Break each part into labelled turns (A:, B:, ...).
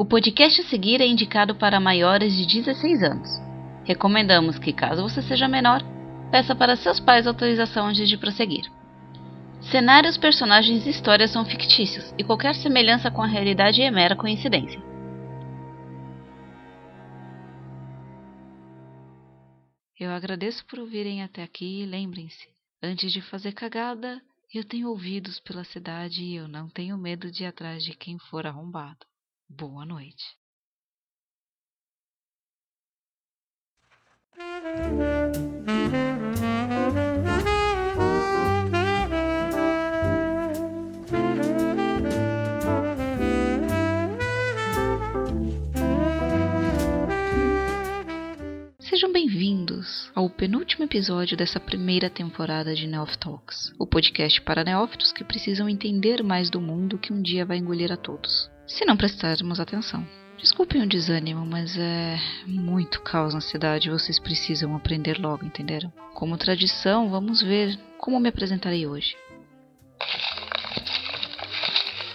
A: O podcast a seguir é indicado para maiores de 16 anos. Recomendamos que, caso você seja menor, peça para seus pais autorização antes de prosseguir. Cenários, personagens e histórias são fictícios e qualquer semelhança com a realidade é mera coincidência. Eu agradeço por ouvirem até aqui e lembrem-se, antes de fazer cagada, eu tenho ouvidos pela cidade e eu não tenho medo de ir atrás de quem for arrombado. Boa noite. Sejam bem-vindos ao penúltimo episódio dessa primeira temporada de Neof Talks, o podcast para neófitos que precisam entender mais do mundo que um dia vai engolir a todos, se não prestarmos atenção. Desculpem o desânimo, mas é muito caos na cidade vocês precisam aprender logo, entenderam? Como tradição, vamos ver como me apresentarei hoje.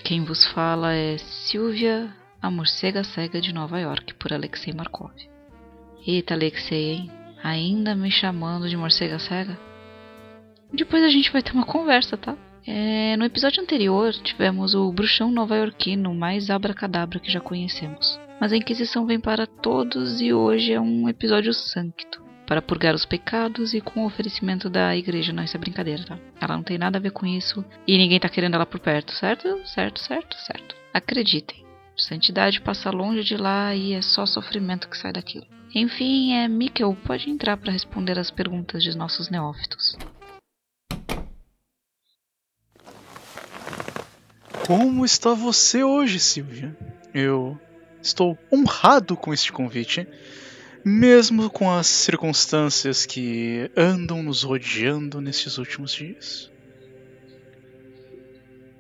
A: Quem vos fala é Silvia, a morcega cega de Nova York, por Alexei Markov. Eita, Alexei, hein? Ainda me chamando de morcega cega? Depois a gente vai ter uma conversa, tá? É, no episódio anterior, tivemos o bruxão nova-iorquino mais abracadabra que já conhecemos. Mas a Inquisição vem para todos e hoje é um episódio sancto. Para purgar os pecados e com o oferecimento da igreja. Não, isso é brincadeira, tá? Ela não tem nada a ver com isso e ninguém tá querendo ela por perto, certo? Certo, certo, certo. Acreditem. Santidade passa longe de lá e é só sofrimento que sai daquilo. Enfim, é Mikkel pode entrar para responder as perguntas de nossos neófitos.
B: Como está você hoje, Silvia? Eu estou honrado com este convite, mesmo com as circunstâncias que andam nos rodeando nesses últimos dias.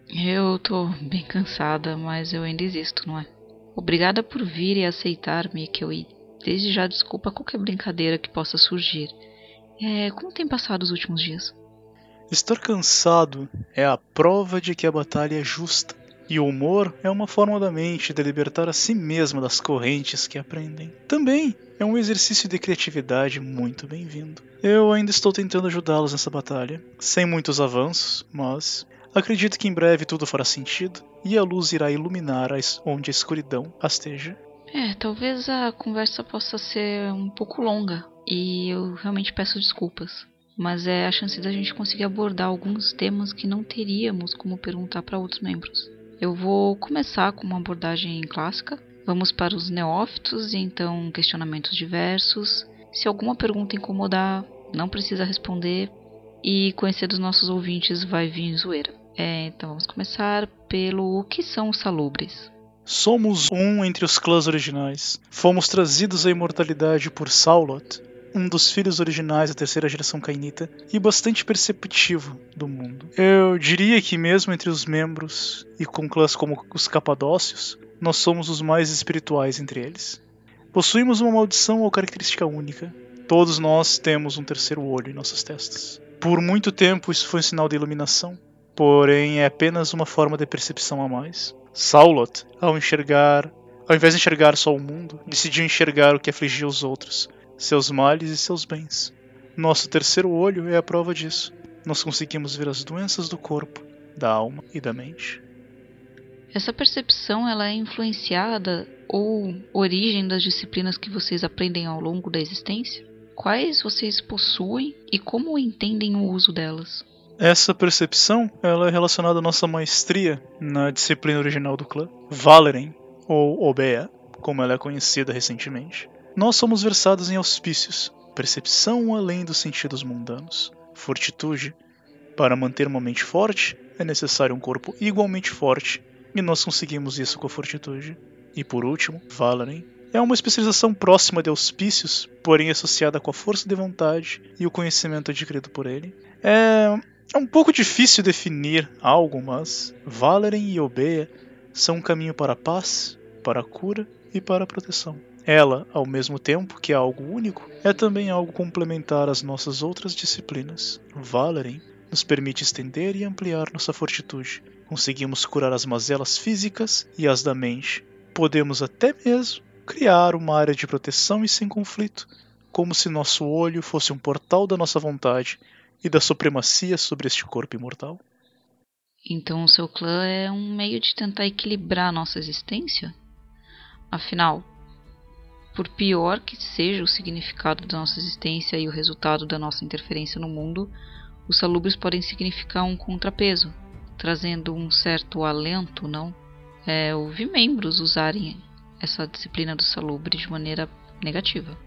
A: Eu tô bem cansada, mas eu ainda existo, não é? Obrigada por vir e aceitar, Mikkel, e desde já desculpa qualquer brincadeira que possa surgir. É, como tem passado os últimos dias?
B: Estar cansado é a prova de que a batalha é justa, e o humor é uma forma da mente de libertar a si mesma das correntes que aprendem. Também é um exercício de criatividade muito bem-vindo. Eu ainda estou tentando ajudá-los nessa batalha, sem muitos avanços, mas acredito que em breve tudo fará sentido e a luz irá iluminar onde a escuridão esteja.
A: É, talvez a conversa possa ser um pouco longa e eu realmente peço desculpas mas é a chance da gente conseguir abordar alguns temas que não teríamos como perguntar para outros membros. Eu vou começar com uma abordagem clássica. Vamos para os neófitos e então questionamentos diversos. Se alguma pergunta incomodar, não precisa responder. E conhecer dos nossos ouvintes vai vir zoeira. É, então vamos começar pelo o que são os salubres.
B: Somos um entre os clãs originais. Fomos trazidos à imortalidade por Saulot, um dos filhos originais da terceira geração cainita e bastante perceptivo do mundo. Eu diria que mesmo entre os membros e com clãs como os Capadócios, nós somos os mais espirituais entre eles. Possuímos uma maldição ou característica única. Todos nós temos um terceiro olho em nossas testas. Por muito tempo isso foi um sinal de iluminação, porém é apenas uma forma de percepção a mais. Saulot, ao enxergar, ao invés de enxergar só o mundo, decidiu enxergar o que afligia os outros, seus males e seus bens. Nosso terceiro olho é a prova disso. Nós conseguimos ver as doenças do corpo, da alma e da mente.
A: Essa percepção ela é influenciada ou origem das disciplinas que vocês aprendem ao longo da existência? Quais vocês possuem e como entendem o uso delas?
B: Essa percepção ela é relacionada à nossa maestria na disciplina original do clã, Valeren, ou Obea, como ela é conhecida recentemente. Nós somos versados em auspícios, percepção além dos sentidos mundanos, fortitude. Para manter uma mente forte, é necessário um corpo igualmente forte, e nós conseguimos isso com a fortitude. E por último, Valaren é uma especialização próxima de auspícios, porém associada com a força de vontade e o conhecimento adquirido por ele. É, é um pouco difícil definir algo, mas Valeren e Obeia são um caminho para a paz, para a cura e para a proteção. Ela, ao mesmo tempo que é algo único, é também algo complementar às nossas outras disciplinas. Valerin nos permite estender e ampliar nossa fortitude. Conseguimos curar as mazelas físicas e as da mente, podemos até mesmo criar uma área de proteção e sem conflito, como se nosso olho fosse um portal da nossa vontade e da supremacia sobre este corpo imortal.
A: Então o seu clã é um meio de tentar equilibrar nossa existência? Afinal, por pior que seja o significado da nossa existência e o resultado da nossa interferência no mundo, os salubres podem significar um contrapeso, trazendo um certo alento, não? É, eu vi membros usarem essa disciplina do salubre de maneira negativa.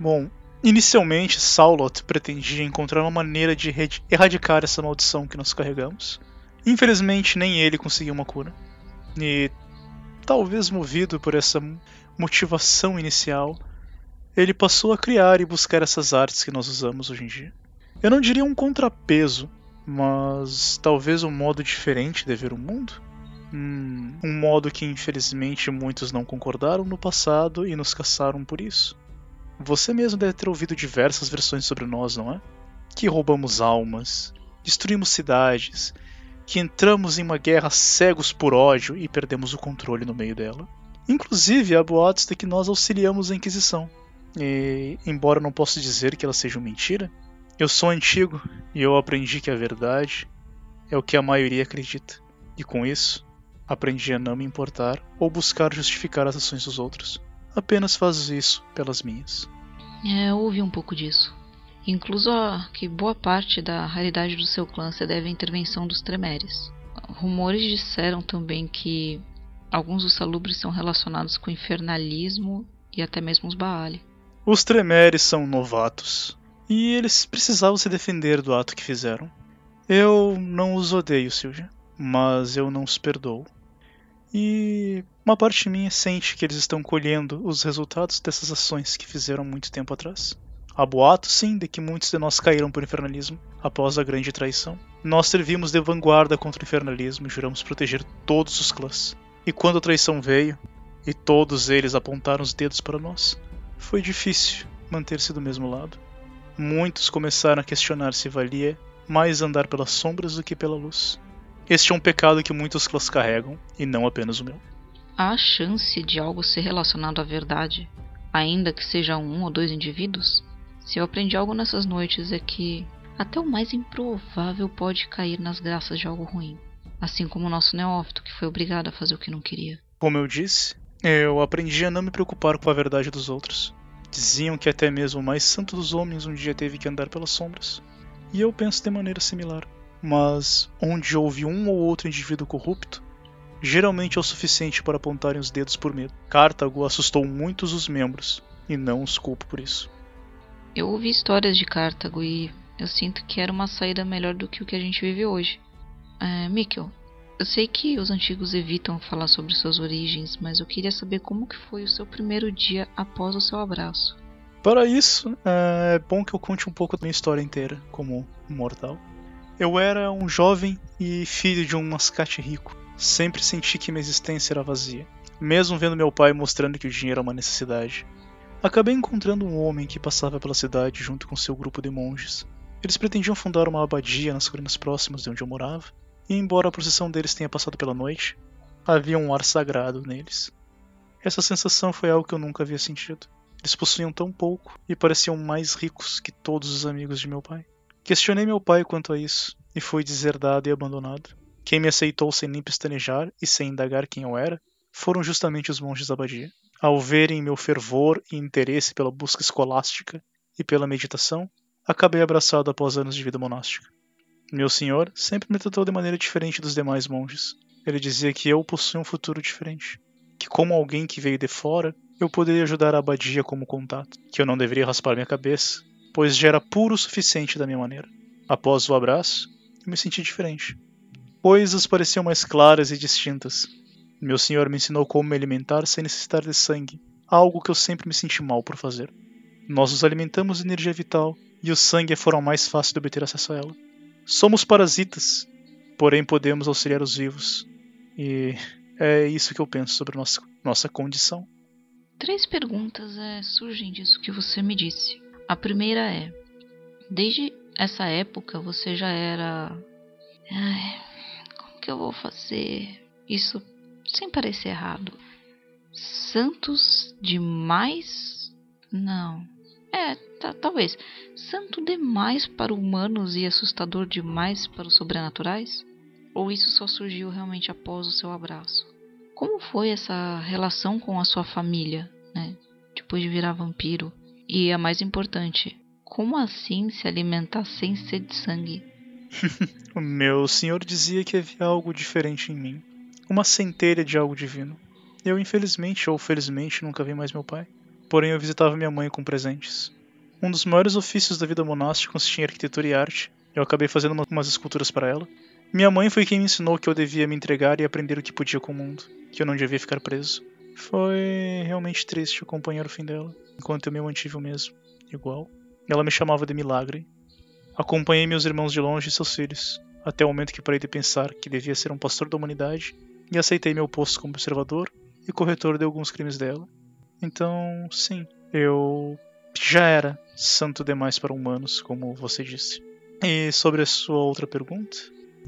B: Bom, inicialmente Saulot pretendia encontrar uma maneira de erradicar essa maldição que nós carregamos. Infelizmente, nem ele conseguiu uma cura. E talvez movido por essa motivação inicial, ele passou a criar e buscar essas artes que nós usamos hoje em dia. Eu não diria um contrapeso, mas talvez um modo diferente de ver o mundo. Hum, um modo que infelizmente muitos não concordaram no passado e nos caçaram por isso. Você mesmo deve ter ouvido diversas versões sobre nós, não é? Que roubamos almas, destruímos cidades, que entramos em uma guerra cegos por ódio e perdemos o controle no meio dela. Inclusive, há boatos de que nós auxiliamos a Inquisição. E, embora não possa dizer que ela seja uma mentira, eu sou antigo e eu aprendi que a verdade é o que a maioria acredita. E com isso, aprendi a não me importar ou buscar justificar as ações dos outros. Apenas faço isso pelas minhas.
A: É, ouvi um pouco disso. Incluso que boa parte da raridade do seu clã se deve à intervenção dos Tremeres. Rumores disseram também que Alguns dos salubres são relacionados com infernalismo e até mesmo os Baali.
B: Os Tremeres são novatos e eles precisavam se defender do ato que fizeram. Eu não os odeio, Silvia, mas eu não os perdoo. E uma parte minha sente que eles estão colhendo os resultados dessas ações que fizeram muito tempo atrás. Há boatos, sim, de que muitos de nós caíram por infernalismo após a grande traição. Nós servimos de vanguarda contra o infernalismo e juramos proteger todos os clãs. E quando a traição veio, e todos eles apontaram os dedos para nós, foi difícil manter-se do mesmo lado. Muitos começaram a questionar se valia mais andar pelas sombras do que pela luz. Este é um pecado que muitos clãs carregam, e não apenas o meu.
A: Há chance de algo ser relacionado à verdade, ainda que seja um ou dois indivíduos? Se eu aprendi algo nessas noites é que até o mais improvável pode cair nas graças de algo ruim assim como o nosso neófito, que foi obrigado a fazer o que não queria.
B: Como eu disse, eu aprendi a não me preocupar com a verdade dos outros. Diziam que até mesmo o mais santo dos homens um dia teve que andar pelas sombras. E eu penso de maneira similar. Mas onde houve um ou outro indivíduo corrupto, geralmente é o suficiente para apontarem os dedos por medo. Cartago assustou muitos os membros, e não os culpo por isso.
A: Eu ouvi histórias de Cartago e eu sinto que era uma saída melhor do que o que a gente vive hoje. É, Mikkel, eu sei que os antigos evitam falar sobre suas origens, mas eu queria saber como que foi o seu primeiro dia após o seu abraço.
B: Para isso, é bom que eu conte um pouco da minha história inteira como mortal. Eu era um jovem e filho de um mascate rico. Sempre senti que minha existência era vazia, mesmo vendo meu pai mostrando que o dinheiro é uma necessidade. Acabei encontrando um homem que passava pela cidade junto com seu grupo de monges. Eles pretendiam fundar uma abadia nas colinas próximas de onde eu morava, e embora a procissão deles tenha passado pela noite, havia um ar sagrado neles. Essa sensação foi algo que eu nunca havia sentido. Eles possuíam tão pouco e pareciam mais ricos que todos os amigos de meu pai. Questionei meu pai quanto a isso e fui deserdado e abandonado. Quem me aceitou sem nem pestanejar e sem indagar quem eu era foram justamente os monges da abadia. Ao verem meu fervor e interesse pela busca escolástica e pela meditação, acabei abraçado após anos de vida monástica. Meu senhor sempre me tratou de maneira diferente dos demais monges. Ele dizia que eu possuía um futuro diferente, que como alguém que veio de fora, eu poderia ajudar a abadia como contato, que eu não deveria raspar minha cabeça, pois já era puro o suficiente da minha maneira. Após o abraço, eu me senti diferente. Coisas pareciam mais claras e distintas. Meu senhor me ensinou como me alimentar sem necessitar de sangue, algo que eu sempre me senti mal por fazer. Nós nos alimentamos de energia vital e o sangue é a forma mais fácil de obter acesso a ela. Somos parasitas, porém podemos auxiliar os vivos. E é isso que eu penso sobre nossa, nossa condição.
A: Três perguntas é, surgem disso que você me disse. A primeira é: desde essa época você já era. Ai, como que eu vou fazer isso sem parecer errado? santos demais? Não. É, talvez. Santo demais para humanos e assustador demais para os sobrenaturais? Ou isso só surgiu realmente após o seu abraço? Como foi essa relação com a sua família, né? Depois de virar vampiro? E a mais importante, como assim se alimentar sem sede de sangue?
B: o meu senhor dizia que havia algo diferente em mim. Uma centelha de algo divino. Eu, infelizmente ou felizmente, nunca vi mais meu pai. Porém, eu visitava minha mãe com presentes. Um dos maiores ofícios da vida monástica consistia em arquitetura e arte. Eu acabei fazendo umas esculturas para ela. Minha mãe foi quem me ensinou que eu devia me entregar e aprender o que podia com o mundo, que eu não devia ficar preso. Foi realmente triste acompanhar o fim dela, enquanto eu me mantive o mesmo, igual. Ela me chamava de milagre. Acompanhei meus irmãos de longe e seus filhos, até o momento que parei de pensar que devia ser um pastor da humanidade e aceitei meu posto como observador e corretor de alguns crimes dela. Então, sim, eu já era santo demais para humanos, como você disse. E sobre a sua outra pergunta,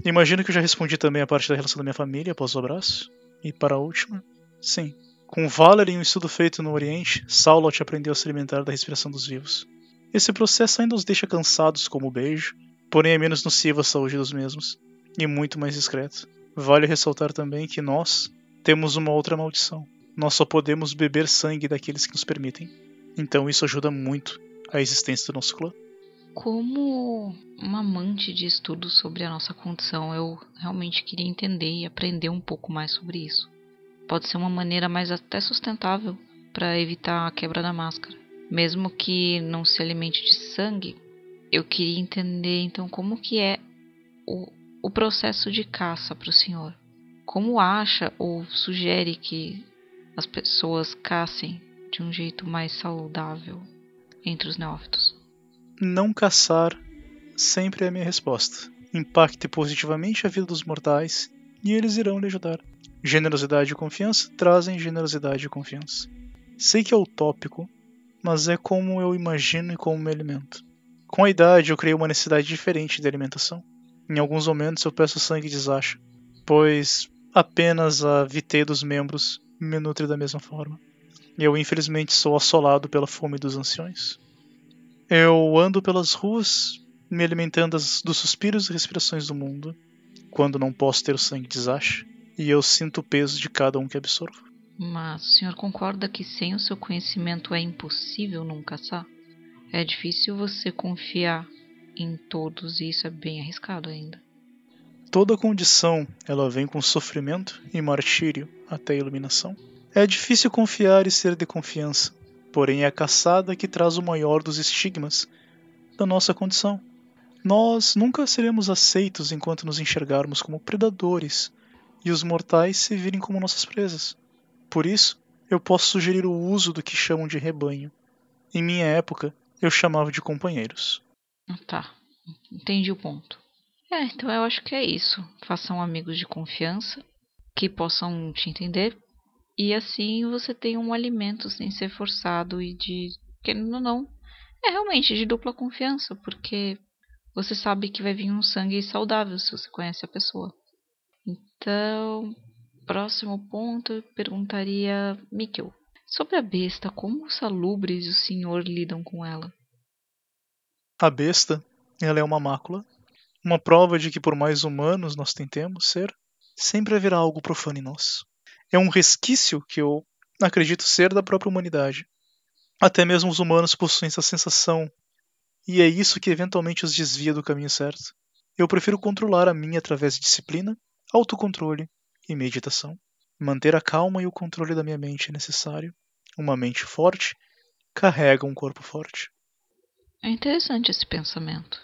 B: imagino que eu já respondi também a parte da relação da minha família após o abraço. E para a última, sim. Com Valer e um estudo feito no Oriente, Saulot aprendeu a se alimentar da respiração dos vivos. Esse processo ainda os deixa cansados como o beijo, porém é menos nocivo à saúde dos mesmos, e muito mais discreto. Vale ressaltar também que nós temos uma outra maldição. Nós só podemos beber sangue daqueles que nos permitem. Então isso ajuda muito a existência do nosso clã.
A: Como uma amante de estudos sobre a nossa condição, eu realmente queria entender e aprender um pouco mais sobre isso. Pode ser uma maneira mais até sustentável para evitar a quebra da máscara. Mesmo que não se alimente de sangue, eu queria entender então como que é o, o processo de caça para o senhor. Como acha ou sugere que as pessoas caçem de um jeito mais saudável entre os neófitos?
B: Não caçar sempre é a minha resposta. Impacte positivamente a vida dos mortais e eles irão lhe ajudar. Generosidade e confiança trazem generosidade e confiança. Sei que é utópico, mas é como eu imagino e como me alimento. Com a idade, eu criei uma necessidade diferente de alimentação. Em alguns momentos, eu peço sangue de Zasha, pois apenas a viteia dos membros me nutre da mesma forma. Eu, infelizmente, sou assolado pela fome dos anciões. Eu ando pelas ruas, me alimentando dos suspiros e respirações do mundo, quando não posso ter o sangue de Zash, e eu sinto o peso de cada um que absorvo.
A: Mas o senhor concorda que sem o seu conhecimento é impossível não caçar? É difícil você confiar em todos e isso é bem arriscado ainda.
B: Toda condição ela vem com sofrimento e martírio até a iluminação. É difícil confiar e ser de confiança, porém é a caçada que traz o maior dos estigmas da nossa condição. Nós nunca seremos aceitos enquanto nos enxergarmos como predadores e os mortais se virem como nossas presas. Por isso, eu posso sugerir o uso do que chamam de rebanho. Em minha época, eu chamava de companheiros.
A: Tá, entendi o ponto. É, então eu acho que é isso. Façam amigos de confiança que possam te entender e assim você tem um alimento sem ser forçado e de. Querendo ou não. É realmente de dupla confiança, porque você sabe que vai vir um sangue saudável se você conhece a pessoa. Então, próximo ponto, eu perguntaria Mikkel. Sobre a besta, como os salubres e o senhor lidam com ela?
B: A besta, ela é uma mácula, uma prova de que por mais humanos nós tentemos ser, sempre haverá algo profano em nós é um resquício que eu acredito ser da própria humanidade. Até mesmo os humanos possuem essa sensação, e é isso que eventualmente os desvia do caminho certo. Eu prefiro controlar a minha através de disciplina, autocontrole e meditação. Manter a calma e o controle da minha mente é necessário. Uma mente forte carrega um corpo forte.
A: É interessante esse pensamento.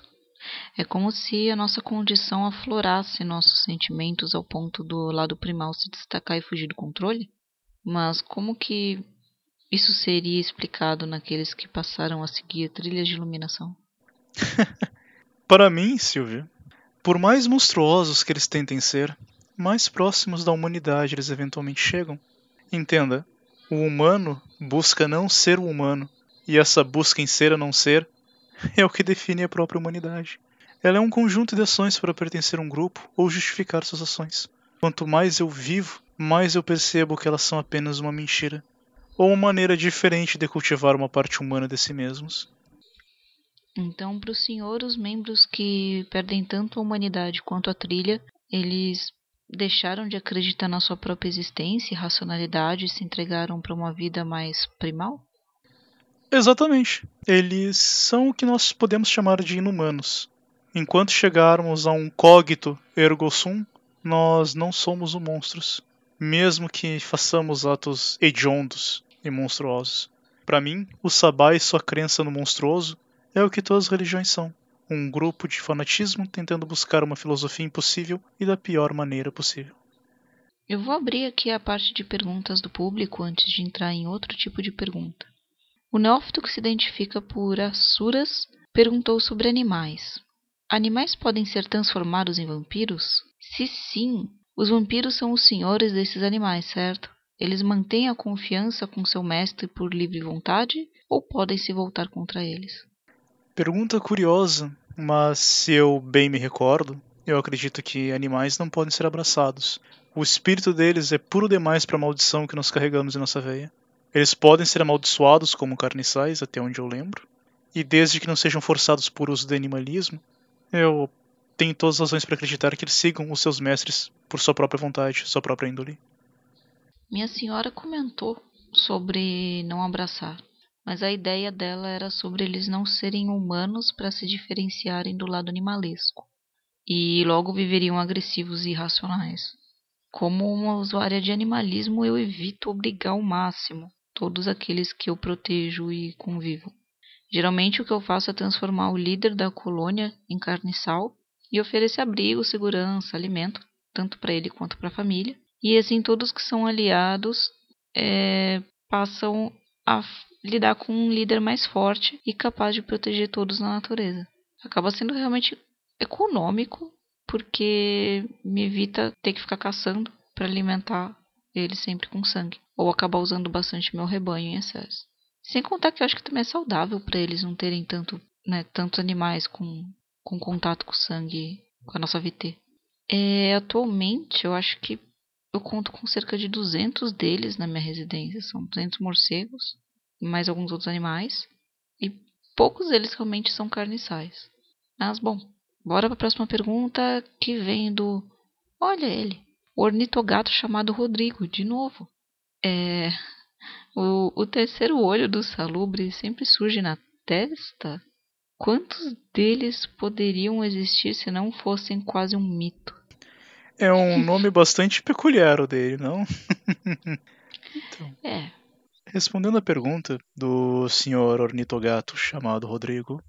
A: É como se a nossa condição aflorasse nossos sentimentos ao ponto do lado primal se destacar e fugir do controle? Mas como que isso seria explicado naqueles que passaram a seguir trilhas de iluminação?
B: Para mim, Silvia, por mais monstruosos que eles tentem ser, mais próximos da humanidade eles eventualmente chegam. Entenda, o humano busca não ser o humano, e essa busca em ser a não ser é o que define a própria humanidade. Ela é um conjunto de ações para pertencer a um grupo ou justificar suas ações. Quanto mais eu vivo mais eu percebo que elas são apenas uma mentira, ou uma maneira diferente de cultivar uma parte humana de si mesmos.
A: Então, para o senhor, os membros que perdem tanto a humanidade quanto a trilha, eles deixaram de acreditar na sua própria existência e racionalidade e se entregaram para uma vida mais primal?
B: Exatamente. Eles são o que nós podemos chamar de inumanos. Enquanto chegarmos a um cogito ergo sum, nós não somos os monstros, mesmo que façamos atos hediondos e monstruosos. Para mim, o sabá e sua crença no monstruoso é o que todas as religiões são. Um grupo de fanatismo tentando buscar uma filosofia impossível e da pior maneira possível.
A: Eu vou abrir aqui a parte de perguntas do público antes de entrar em outro tipo de pergunta. O neófito que se identifica por Asuras perguntou sobre animais. Animais podem ser transformados em vampiros? Se sim, os vampiros são os senhores desses animais, certo? Eles mantêm a confiança com seu mestre por livre vontade ou podem se voltar contra eles?
B: Pergunta curiosa, mas se eu bem me recordo, eu acredito que animais não podem ser abraçados. O espírito deles é puro demais para a maldição que nós carregamos em nossa veia. Eles podem ser amaldiçoados como carniçais, até onde eu lembro, e desde que não sejam forçados por uso de animalismo, eu tenho todas as razões para acreditar que eles sigam os seus mestres por sua própria vontade, sua própria índole.
A: Minha senhora comentou sobre não abraçar, mas a ideia dela era sobre eles não serem humanos para se diferenciarem do lado animalesco e logo viveriam agressivos e irracionais. Como uma usuária de animalismo, eu evito obrigar ao máximo todos aqueles que eu protejo e convivo. Geralmente o que eu faço é transformar o líder da colônia em carniçal e oferecer abrigo, segurança, alimento, tanto para ele quanto para a família. E assim todos que são aliados é, passam a lidar com um líder mais forte e capaz de proteger todos na natureza. Acaba sendo realmente econômico, porque me evita ter que ficar caçando para alimentar ele sempre com sangue, ou acabar usando bastante meu rebanho em excesso. Sem contar que eu acho que também é saudável para eles não terem tanto, né, tantos animais com, com contato com sangue, com a nossa VT. É, atualmente, eu acho que eu conto com cerca de 200 deles na minha residência. São 200 morcegos, mais alguns outros animais. E poucos deles realmente são carniçais. Mas, bom, bora para a próxima pergunta que vem do. Olha ele, ornitogato chamado Rodrigo, de novo. É, o, o terceiro olho do salubre sempre surge na testa? Quantos deles poderiam existir se não fossem quase um mito?
B: É um nome bastante peculiar o dele, não?
A: então, é.
B: Respondendo à pergunta do senhor ornitogato chamado Rodrigo,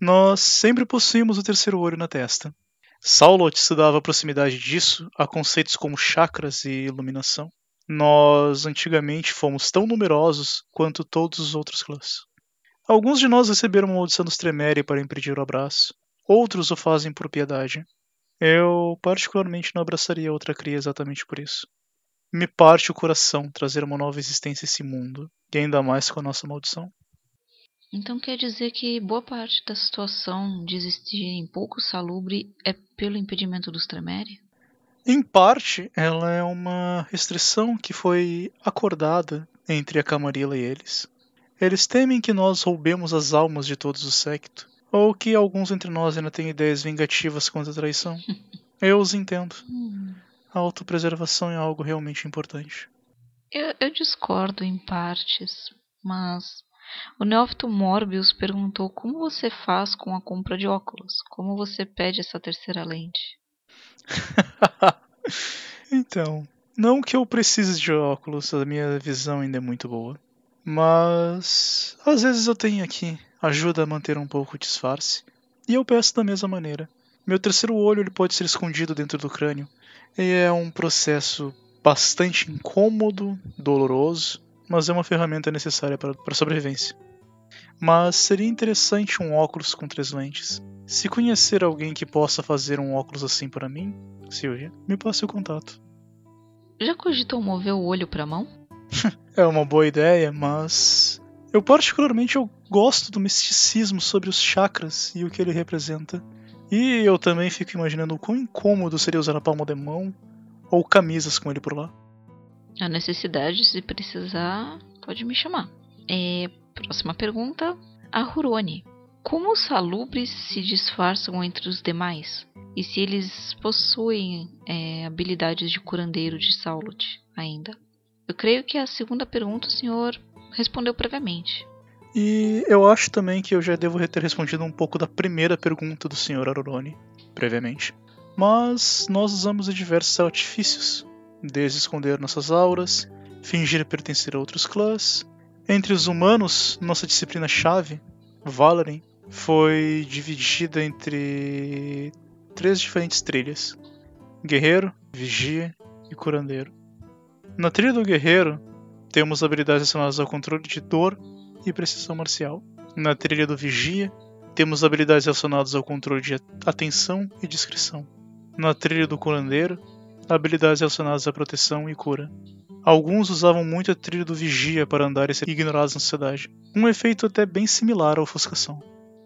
B: nós sempre possuímos o terceiro olho na testa. Saulot se dava a proximidade disso a conceitos como chakras e iluminação nós antigamente fomos tão numerosos quanto todos os outros clãs. Alguns de nós receberam uma maldição dos Tremere para impedir o abraço, outros o fazem por piedade. Eu, particularmente, não abraçaria outra cria exatamente por isso. Me parte o coração trazer uma nova existência a esse mundo, e ainda mais com a nossa maldição.
A: Então quer dizer que boa parte da situação de existirem pouco salubre é pelo impedimento dos Tremere?
B: Em parte, ela é uma restrição que foi acordada entre a Camarilla e eles. Eles temem que nós roubemos as almas de todos o secto, ou que alguns entre nós ainda tenham ideias vingativas contra a traição. Eu os entendo. Hum. A autopreservação é algo realmente importante.
A: Eu, eu discordo em partes, mas o Neófito Morbius perguntou como você faz com a compra de óculos, como você pede essa terceira lente.
B: então, não que eu precise de óculos, a minha visão ainda é muito boa. Mas às vezes eu tenho aqui, ajuda a manter um pouco o disfarce. E eu peço da mesma maneira. Meu terceiro olho ele pode ser escondido dentro do crânio. E é um processo bastante incômodo, doloroso, mas é uma ferramenta necessária para a sobrevivência. Mas seria interessante um óculos com três lentes. Se conhecer alguém que possa fazer um óculos assim para mim, Silvia, me passe o contato.
A: Já cogitou mover o olho para a mão?
B: é uma boa ideia, mas eu particularmente eu gosto do misticismo sobre os chakras e o que ele representa. E eu também fico imaginando o quão incômodo seria usar a palma de mão ou camisas com ele por lá.
A: A necessidade, se precisar, pode me chamar. É, próxima pergunta. A Hurone. Como os salubres se disfarçam entre os demais? E se eles possuem é, habilidades de curandeiro de Saulot ainda? Eu creio que a segunda pergunta o senhor respondeu previamente.
B: E eu acho também que eu já devo ter respondido um pouco da primeira pergunta do Sr. Aroroni, previamente. Mas nós usamos diversos artifícios, desde esconder nossas auras, fingir pertencer a outros clãs. Entre os humanos, nossa disciplina-chave, Valorin, foi dividida entre três diferentes trilhas: Guerreiro, Vigia e Curandeiro. Na trilha do Guerreiro, temos habilidades relacionadas ao controle de dor e precisão marcial. Na trilha do Vigia, temos habilidades relacionadas ao controle de atenção e discrição. Na trilha do Curandeiro, habilidades relacionadas à proteção e cura. Alguns usavam muito a trilha do Vigia para andar e ser ignorados na sociedade, um efeito até bem similar à ofuscação.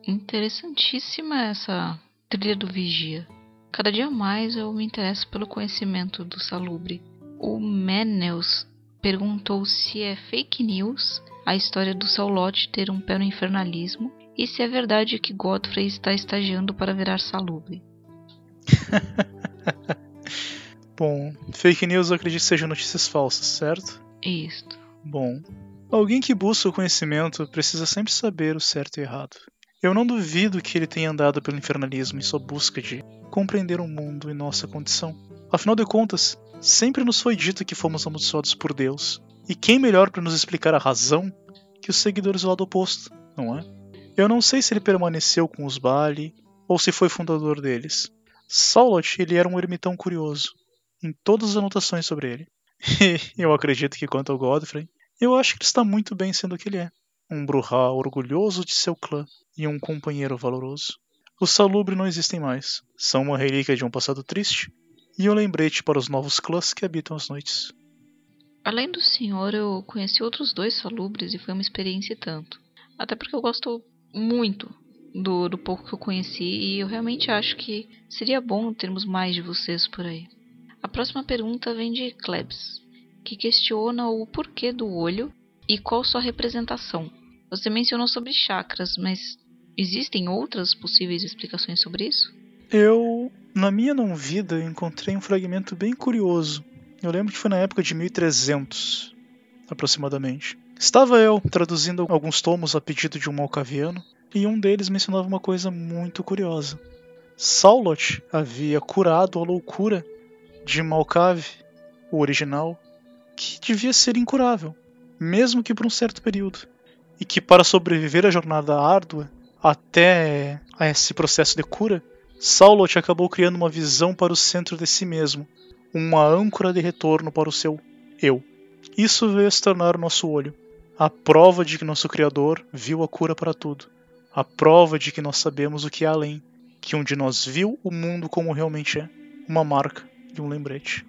A: Interessantíssima essa trilha do Vigia. Cada dia mais eu me interesso pelo conhecimento do Salubre. O Menels perguntou se é fake news a história do Saulote ter um pé no infernalismo e se é verdade que Godfrey está estagiando para virar Salubre.
B: Bom, fake news eu acredito que sejam notícias falsas, certo?
A: Isto.
B: Bom, alguém que busca o conhecimento precisa sempre saber o certo e errado. Eu não duvido que ele tenha andado pelo infernalismo em sua busca de compreender o mundo e nossa condição. Afinal de contas, sempre nos foi dito que fomos amaldiçoados por Deus. E quem melhor para nos explicar a razão que os seguidores do lado oposto, não é? Eu não sei se ele permaneceu com os Bali ou se foi fundador deles. Saulot ele era um ermitão curioso, em todas as anotações sobre ele. E eu acredito que quanto ao Godfrey, eu acho que ele está muito bem sendo o que ele é. Um Bruhá orgulhoso de seu clã e um companheiro valoroso. Os Salubre não existem mais. São uma relíquia de um passado triste e um lembrete para os novos clãs que habitam as noites.
A: Além do senhor, eu conheci outros dois salubres e foi uma experiência e tanto. Até porque eu gosto muito do, do pouco que eu conheci e eu realmente acho que seria bom termos mais de vocês por aí. A próxima pergunta vem de Klebs, que questiona o porquê do olho e qual sua representação. Você mencionou sobre chakras, mas existem outras possíveis explicações sobre isso?
B: Eu, na minha não vida, encontrei um fragmento bem curioso. Eu lembro que foi na época de 1300, aproximadamente. Estava eu traduzindo alguns tomos a pedido de um malcaviano, e um deles mencionava uma coisa muito curiosa. Saulot havia curado a loucura de Malcave, o original, que devia ser incurável, mesmo que por um certo período, e que para sobreviver à jornada árdua até a esse processo de cura, Saulot acabou criando uma visão para o centro de si mesmo, uma âncora de retorno para o seu eu. Isso veio a se tornar o nosso olho, a prova de que nosso Criador viu a cura para tudo, a prova de que nós sabemos o que há além, que um de nós viu o mundo como realmente é, uma marca e um lembrete.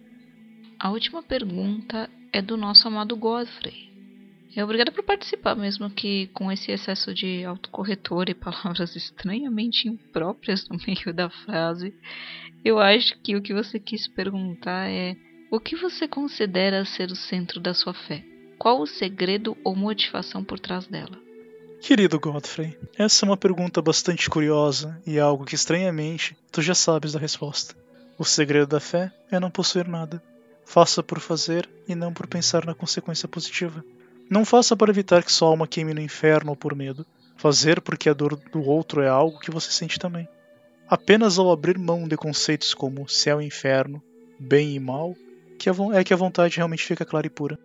A: A última pergunta é do nosso amado Godfrey. É obrigada por participar, mesmo que com esse excesso de autocorretor e palavras estranhamente impróprias no meio da frase. Eu acho que o que você quis perguntar é: o que você considera ser o centro da sua fé? Qual o segredo ou motivação por trás dela?
B: Querido Godfrey, essa é uma pergunta bastante curiosa e algo que estranhamente tu já sabes da resposta. O segredo da fé é não possuir nada. Faça por fazer e não por pensar na consequência positiva. Não faça para evitar que sua alma queime no inferno ou por medo. Fazer porque a dor do outro é algo que você sente também. Apenas ao abrir mão de conceitos como céu e inferno, bem e mal, que é que a vontade realmente fica clara e pura.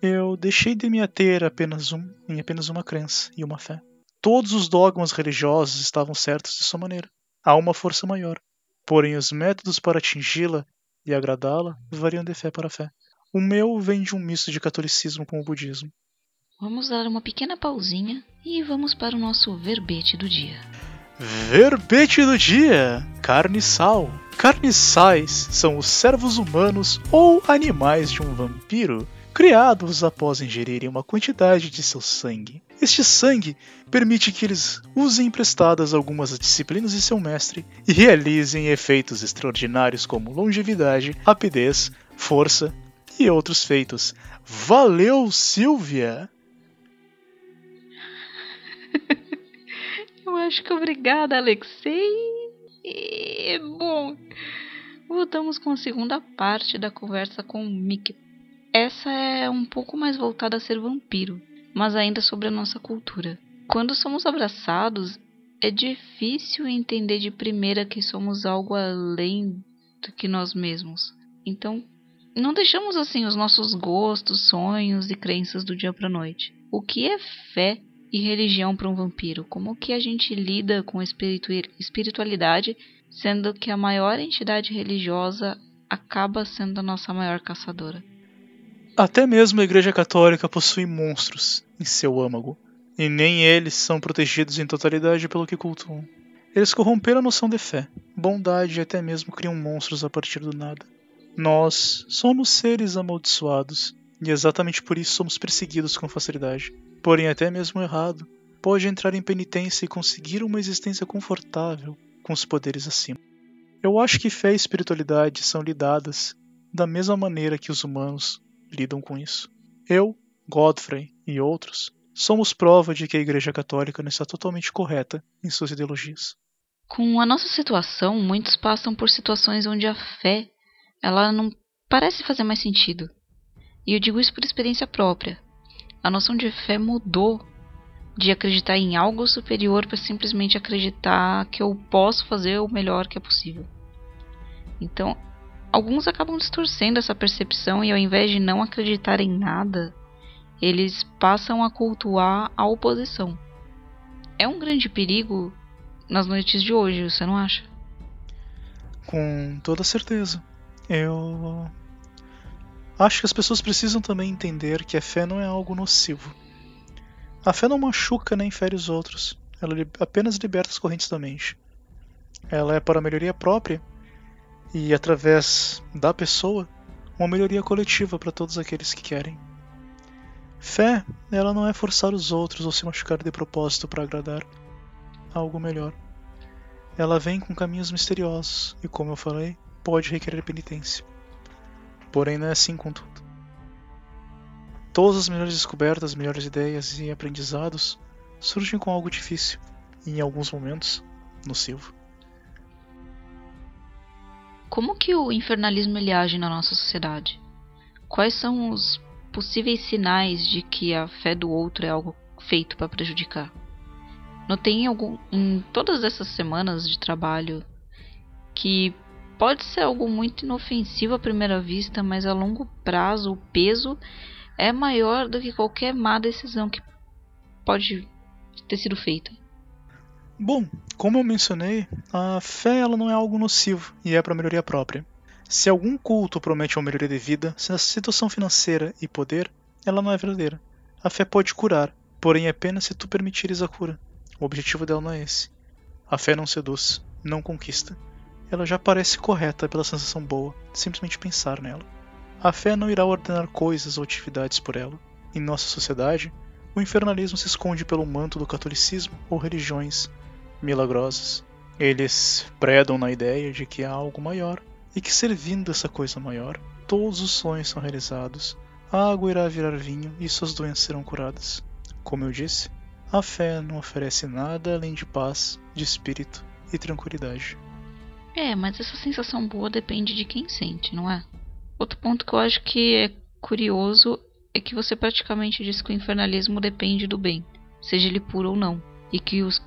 B: Eu deixei de me ater apenas um, em apenas uma crença e uma fé. Todos os dogmas religiosos estavam certos de sua maneira. Há uma força maior. Porém, os métodos para atingi-la e agradá-la variam de fé para fé. O meu vem de um misto de catolicismo com o budismo.
A: Vamos dar uma pequena pausinha e vamos para o nosso verbete do dia.
B: Verbete do dia: carniçal. Carniçais são os servos humanos ou animais de um vampiro criados após ingerirem uma quantidade de seu sangue. Este sangue permite que eles usem emprestadas algumas disciplinas de seu mestre e realizem efeitos extraordinários como longevidade, rapidez, força e outros feitos. Valeu, Silvia!
A: Eu acho que obrigada, Alexei. E, bom, voltamos com a segunda parte da conversa com o Mickey. Essa é um pouco mais voltada a ser vampiro, mas ainda sobre a nossa cultura. Quando somos abraçados, é difícil entender de primeira que somos algo além do que nós mesmos. Então, não deixamos assim os nossos gostos, sonhos e crenças do dia para noite. O que é fé e religião para um vampiro? Como que a gente lida com espiritu espiritualidade, sendo que a maior entidade religiosa acaba sendo a nossa maior caçadora?
B: Até mesmo a Igreja Católica possui monstros em seu âmago, e nem eles são protegidos em totalidade pelo que cultuam. Eles corromperam a noção de fé, bondade e até mesmo criam monstros a partir do nada. Nós somos seres amaldiçoados e exatamente por isso somos perseguidos com facilidade. Porém, até mesmo errado, pode entrar em penitência e conseguir uma existência confortável com os poderes acima. Eu acho que fé e espiritualidade são lidadas da mesma maneira que os humanos lidam com isso. Eu, Godfrey e outros somos prova de que a Igreja Católica não está totalmente correta em suas ideologias.
A: Com a nossa situação, muitos passam por situações onde a fé ela não parece fazer mais sentido. E eu digo isso por experiência própria. A noção de fé mudou de acreditar em algo superior para simplesmente acreditar que eu posso fazer o melhor que é possível. Então, alguns acabam distorcendo essa percepção e ao invés de não acreditar em nada, eles passam a cultuar a oposição. É um grande perigo nas noites de hoje, você não acha?
B: Com toda certeza. Eu acho que as pessoas precisam também entender que a fé não é algo nocivo. A fé não machuca nem fere os outros, ela apenas liberta as correntes da mente. Ela é para a melhoria própria e, através da pessoa, uma melhoria coletiva para todos aqueles que querem. Fé, ela não é forçar os outros ou se machucar de propósito para agradar algo melhor. Ela vem com caminhos misteriosos e, como eu falei, pode requerer penitência. Porém, não é assim com tudo. Todas as melhores descobertas, melhores ideias e aprendizados surgem com algo difícil e, em alguns momentos, nocivo.
A: Como que o infernalismo ele age na nossa sociedade? Quais são os possíveis sinais de que a fé do outro é algo feito para prejudicar? Notei algum, em todas essas semanas de trabalho que pode ser algo muito inofensivo à primeira vista, mas a longo prazo o peso é maior do que qualquer má decisão que pode ter sido feita.
B: Bom, como eu mencionei, a fé ela não é algo nocivo e é para melhoria própria. Se algum culto promete uma melhoria de vida, se a situação financeira e poder, ela não é verdadeira. A fé pode curar, porém é apenas se tu permitires a cura. O objetivo dela não é esse. A fé não seduz, não conquista ela já parece correta pela sensação boa simplesmente pensar nela. A fé não irá ordenar coisas ou atividades por ela. Em nossa sociedade, o infernalismo se esconde pelo manto do catolicismo ou religiões milagrosas. Eles predam na ideia de que há algo maior e que, servindo essa coisa maior, todos os sonhos são realizados, a água irá virar vinho e suas doenças serão curadas. Como eu disse, a fé não oferece nada além de paz, de espírito e tranquilidade.
A: É, mas essa sensação boa depende de quem sente, não é? Outro ponto que eu acho que é curioso é que você praticamente diz que o infernalismo depende do bem, seja ele puro ou não, e que os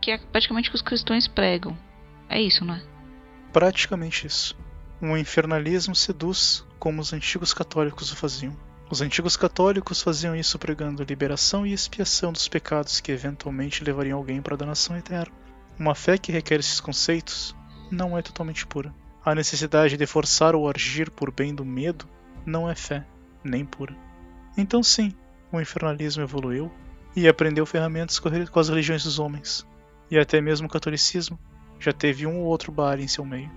A: que é praticamente o que os cristãos pregam. É isso, não é?
B: Praticamente isso. O infernalismo seduz como os antigos católicos o faziam. Os antigos católicos faziam isso pregando liberação e expiação dos pecados que eventualmente levariam alguém para a danação eterna. Uma fé que requer esses conceitos não é totalmente pura. A necessidade de forçar ou agir por bem do medo não é fé, nem pura. Então, sim, o infernalismo evoluiu e aprendeu ferramentas com as religiões dos homens, e até mesmo o catolicismo já teve um ou outro bar em seu meio.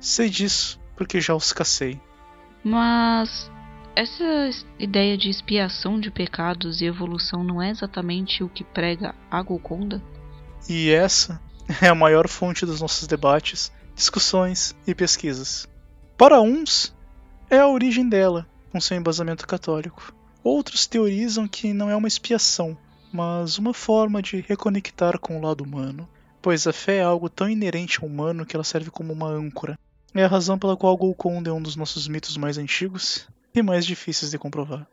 B: Sei disso porque já os cacei.
A: Mas essa ideia de expiação de pecados e evolução não é exatamente o que prega a Golconda?
B: E essa é a maior fonte dos nossos debates, discussões e pesquisas. Para uns, é a origem dela, com seu embasamento católico. Outros teorizam que não é uma expiação, mas uma forma de reconectar com o lado humano, pois a fé é algo tão inerente ao humano que ela serve como uma âncora. É a razão pela qual Golconda é um dos nossos mitos mais antigos e mais difíceis de comprovar.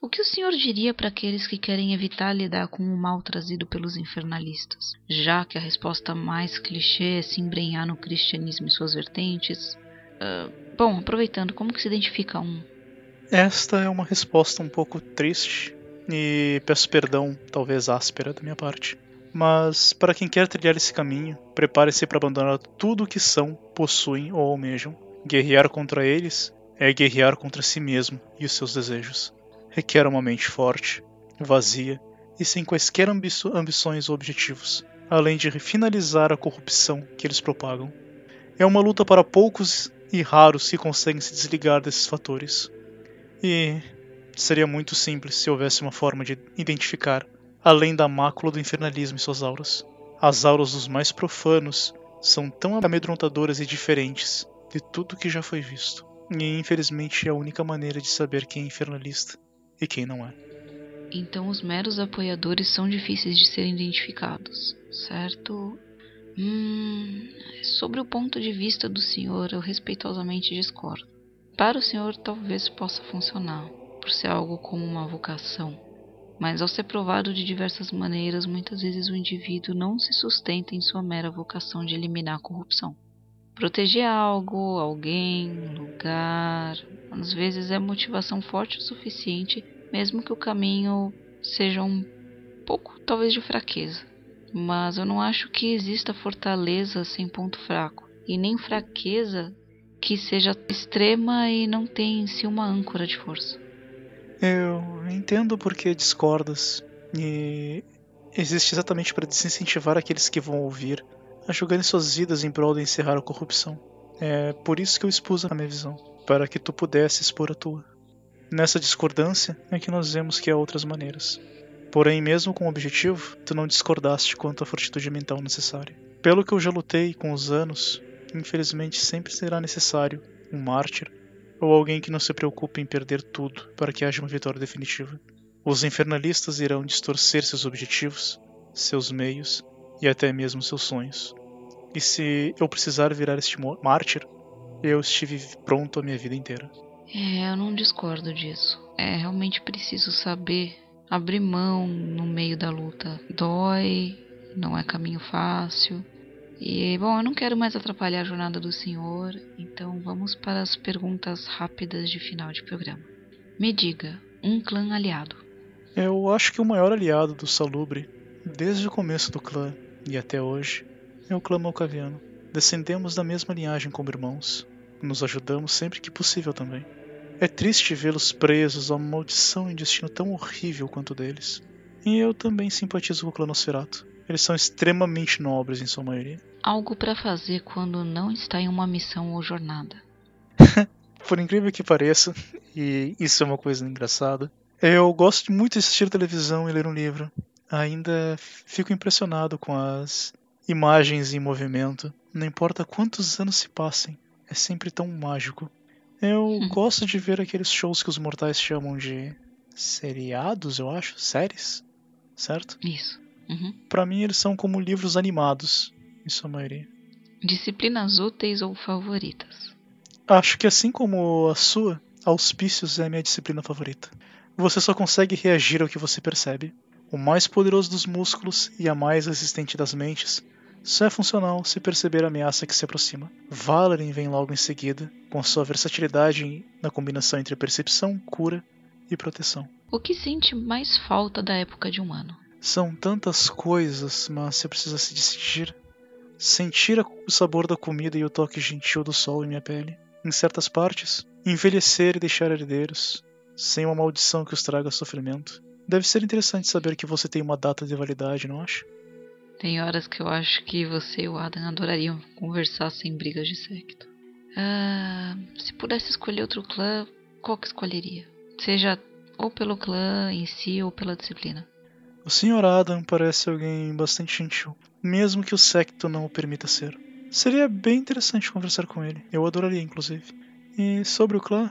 A: O que o senhor diria para aqueles que querem evitar lidar com o mal trazido pelos infernalistas, já que a resposta mais clichê é se embrenhar no cristianismo e suas vertentes? Uh, bom, aproveitando, como que se identifica um?
B: Esta é uma resposta um pouco triste e peço perdão, talvez áspera da minha parte. Mas para quem quer trilhar esse caminho, prepare-se para abandonar tudo o que são, possuem ou almejam. Guerrear contra eles é guerrear contra si mesmo e os seus desejos requer uma mente forte, vazia e sem quaisquer ambições ou objetivos, além de finalizar a corrupção que eles propagam. É uma luta para poucos e raros que conseguem se desligar desses fatores. E seria muito simples se houvesse uma forma de identificar, além da mácula do infernalismo e suas auras. As auras dos mais profanos são tão amedrontadoras e diferentes de tudo que já foi visto. E infelizmente é a única maneira de saber quem é infernalista e quem não é.
A: Então os meros apoiadores são difíceis de serem identificados, certo? Hum, sobre o ponto de vista do senhor, eu respeitosamente discordo. Para o senhor, talvez possa funcionar, por ser algo como uma vocação. Mas ao ser provado de diversas maneiras, muitas vezes o indivíduo não se sustenta em sua mera vocação de eliminar a corrupção. Proteger algo, alguém, lugar, às vezes é motivação forte o suficiente, mesmo que o caminho seja um pouco, talvez, de fraqueza. Mas eu não acho que exista fortaleza sem ponto fraco, e nem fraqueza que seja extrema e não tenha em si uma âncora de força.
B: Eu entendo porque discordas, e existe exatamente para desincentivar aqueles que vão ouvir a julgarem suas vidas em prol de encerrar a corrupção. É por isso que eu expus a minha visão, para que tu pudesse expor a tua. Nessa discordância é que nós vemos que há outras maneiras. Porém, mesmo com o objetivo, tu não discordaste quanto à fortitude mental necessária. Pelo que eu já lutei com os anos, infelizmente sempre será necessário um mártir ou alguém que não se preocupe em perder tudo para que haja uma vitória definitiva. Os infernalistas irão distorcer seus objetivos, seus meios e até mesmo seus sonhos. E se eu precisar virar este mártir, eu estive pronto a minha vida inteira.
A: É, eu não discordo disso. É realmente preciso saber abrir mão no meio da luta. Dói, não é caminho fácil. E, bom, eu não quero mais atrapalhar a jornada do senhor, então vamos para as perguntas rápidas de final de programa. Me diga, um clã aliado.
B: Eu acho que o maior aliado do Salubre, desde o começo do clã, e até hoje, é o clã Malcaviano. Descendemos da mesma linhagem como irmãos. Nos ajudamos sempre que possível também. É triste vê-los presos a uma maldição e destino tão horrível quanto deles. E eu também simpatizo com o clã Nosferatu. Eles são extremamente nobres em sua maioria.
A: Algo para fazer quando não está em uma missão ou jornada.
B: Por incrível que pareça, e isso é uma coisa engraçada, eu gosto muito de assistir televisão e ler um livro ainda fico impressionado com as imagens em movimento. Não importa quantos anos se passem, é sempre tão mágico. Eu uhum. gosto de ver aqueles shows que os mortais chamam de seriados, eu acho, séries, certo?
A: Isso. Uhum.
B: Para mim eles são como livros animados, em sua maioria.
A: Disciplinas úteis ou favoritas?
B: Acho que assim como a sua, auspícios é a minha disciplina favorita. Você só consegue reagir ao que você percebe o mais poderoso dos músculos e a mais resistente das mentes, só é funcional se perceber a ameaça que se aproxima. Valerin vem logo em seguida, com sua versatilidade na combinação entre percepção, cura e proteção.
A: O que sente mais falta da época de um ano?
B: São tantas coisas, mas você precisa se decidir. Sentir o sabor da comida e o toque gentil do sol em minha pele. Em certas partes, envelhecer e deixar herdeiros, sem uma maldição que os traga sofrimento. Deve ser interessante saber que você tem uma data de validade, não acha?
A: Tem horas que eu acho que você e o Adam adorariam conversar sem brigas de secto. Ah, se pudesse escolher outro clã, qual que escolheria? Seja ou pelo clã em si ou pela disciplina.
B: O Sr. Adam parece alguém bastante gentil, mesmo que o secto não o permita ser. Seria bem interessante conversar com ele. Eu adoraria, inclusive. E sobre o clã,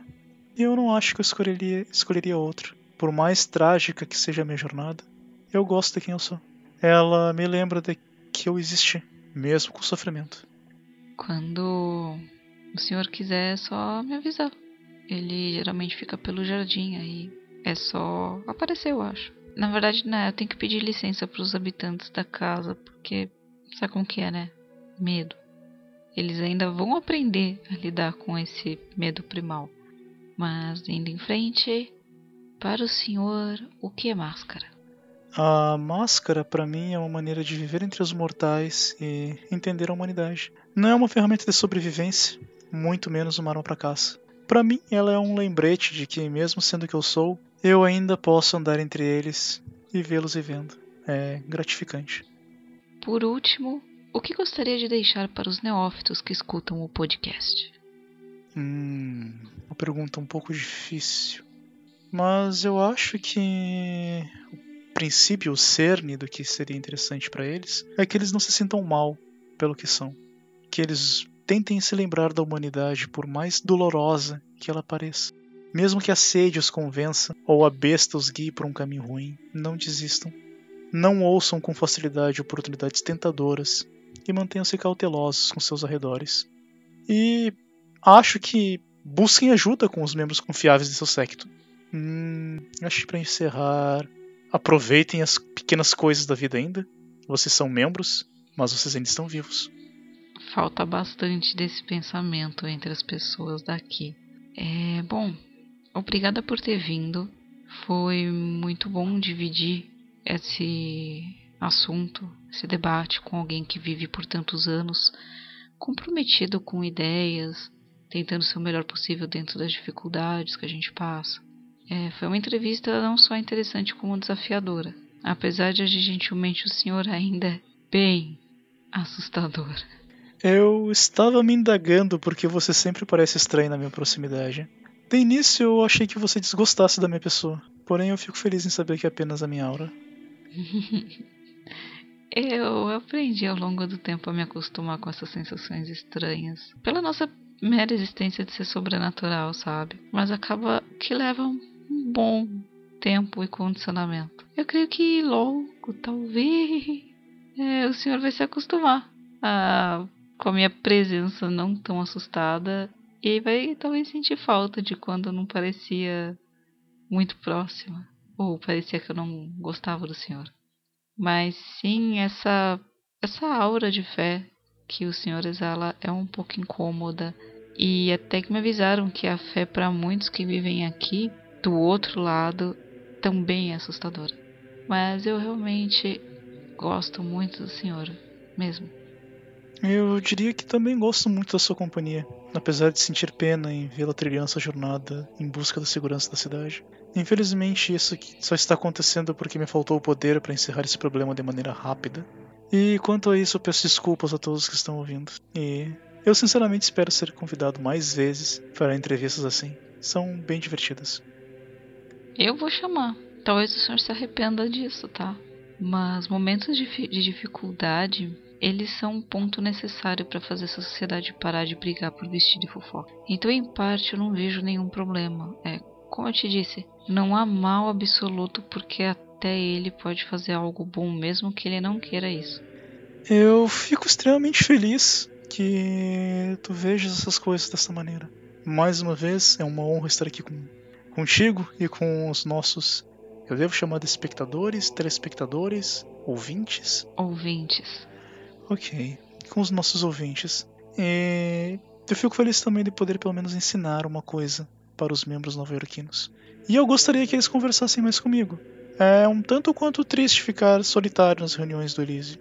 B: eu não acho que eu escolheria, escolheria outra. Por mais trágica que seja a minha jornada, eu gosto de quem eu sou. Ela me lembra de que eu existi, mesmo com sofrimento.
A: Quando o senhor quiser, é só me avisar. Ele geralmente fica pelo jardim aí. É só aparecer, eu acho. Na verdade, né, eu tenho que pedir licença para os habitantes da casa, porque sabe como que é, né? Medo. Eles ainda vão aprender a lidar com esse medo primal. Mas indo em frente, para o senhor, o que é máscara?
B: A máscara, para mim, é uma maneira de viver entre os mortais e entender a humanidade. Não é uma ferramenta de sobrevivência, muito menos uma arma para caça. Para mim, ela é um lembrete de que, mesmo sendo que eu sou, eu ainda posso andar entre eles e vê-los vivendo. É gratificante.
A: Por último, o que gostaria de deixar para os neófitos que escutam o podcast?
B: Hum, uma pergunta um pouco difícil. Mas eu acho que o princípio, o cerne do que seria interessante para eles é que eles não se sintam mal pelo que são. Que eles tentem se lembrar da humanidade, por mais dolorosa que ela pareça. Mesmo que a sede os convença ou a besta os guie por um caminho ruim, não desistam. Não ouçam com facilidade oportunidades tentadoras e mantenham-se cautelosos com seus arredores. E acho que busquem ajuda com os membros confiáveis de seu secto. Hum, acho que para encerrar, aproveitem as pequenas coisas da vida ainda. Vocês são membros, mas vocês ainda estão vivos.
A: Falta bastante desse pensamento entre as pessoas daqui. É bom. Obrigada por ter vindo. Foi muito bom dividir esse assunto, esse debate com alguém que vive por tantos anos, comprometido com ideias, tentando ser o melhor possível dentro das dificuldades que a gente passa. É, foi uma entrevista não só interessante como desafiadora, apesar de gentilmente o senhor ainda é bem assustador.
B: Eu estava me indagando porque você sempre parece estranho na minha proximidade. De início eu achei que você desgostasse da minha pessoa, porém eu fico feliz em saber que é apenas a minha aura.
A: Eu aprendi ao longo do tempo a me acostumar com essas sensações estranhas. Pela nossa mera existência de ser sobrenatural, sabe? Mas acaba que leva um bom tempo e condicionamento. Eu creio que logo, talvez, é, o senhor vai se acostumar a, com a minha presença não tão assustada e vai talvez sentir falta de quando não parecia muito próxima ou parecia que eu não gostava do senhor. Mas sim, essa essa aura de fé que o senhor exala é um pouco incômoda e até que me avisaram que a fé para muitos que vivem aqui do outro lado também é assustadora. Mas eu realmente gosto muito do senhor, mesmo.
B: Eu diria que também gosto muito da sua companhia, apesar de sentir pena em vê-la trilhando essa jornada em busca da segurança da cidade. Infelizmente, isso só está acontecendo porque me faltou o poder para encerrar esse problema de maneira rápida. E quanto a isso, eu peço desculpas a todos que estão ouvindo. E eu sinceramente espero ser convidado mais vezes para entrevistas assim. São bem divertidas.
A: Eu vou chamar. Talvez o senhor se arrependa disso, tá? Mas momentos de, de dificuldade, eles são um ponto necessário para fazer essa sociedade parar de brigar por vestido e fofoca. Então, em parte, eu não vejo nenhum problema. É, como eu te disse, não há mal absoluto porque até ele pode fazer algo bom mesmo que ele não queira isso.
B: Eu fico extremamente feliz que tu vejas essas coisas dessa maneira. Mais uma vez, é uma honra estar aqui com, contigo e com os nossos. Eu devo chamar de espectadores, telespectadores, ouvintes?
A: Ouvintes.
B: Ok, com os nossos ouvintes. E eu fico feliz também de poder pelo menos ensinar uma coisa para os membros nova-iorquinos. E eu gostaria que eles conversassem mais comigo. É um tanto quanto triste ficar solitário nas reuniões do Elise.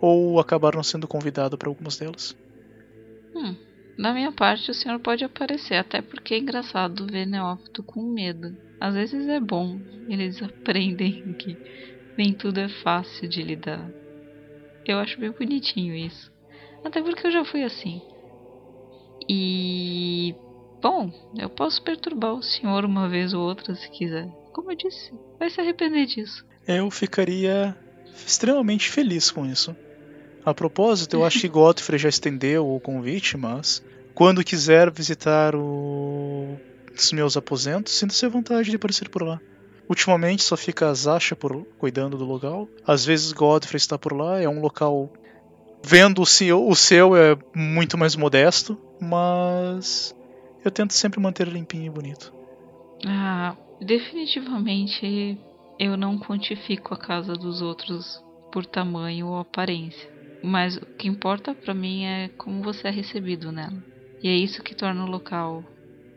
B: Ou acabar não sendo convidado para algumas delas.
A: Hum, da minha parte, o senhor pode aparecer, até porque é engraçado ver neófito com medo. Às vezes é bom, eles aprendem que nem tudo é fácil de lidar. Eu acho bem bonitinho isso. Até porque eu já fui assim. E. Bom, eu posso perturbar o senhor uma vez ou outra se quiser. Como eu disse, vai se arrepender disso.
B: Eu ficaria extremamente feliz com isso. A propósito, eu acho que Godfrey já estendeu o convite, mas quando quiser visitar o dos meus aposentos, sinta-se à vontade de aparecer por lá. Ultimamente só fica a Zasha por, cuidando do local. Às vezes Godfrey está por lá, é um local. Vendo o seu, o seu é muito mais modesto, mas eu tento sempre manter limpinho e bonito.
A: Ah, definitivamente eu não quantifico a casa dos outros por tamanho ou aparência. Mas o que importa para mim é como você é recebido nela. E é isso que torna o local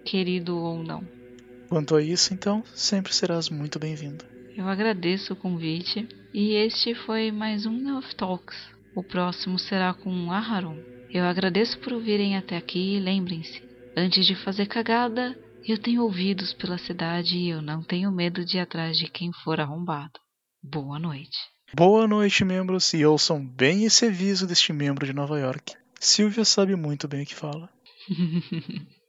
A: querido ou não.
B: Quanto a isso, então, sempre serás muito bem-vindo.
A: Eu agradeço o convite e este foi mais um Neof Talks. O próximo será com Aharon. Eu agradeço por ouvirem até aqui e lembrem-se, antes de fazer cagada, eu tenho ouvidos pela cidade e eu não tenho medo de ir atrás de quem for arrombado. Boa noite.
B: Boa noite, membros, e ouçam bem esse aviso deste membro de Nova York. Silvia sabe muito bem o que fala.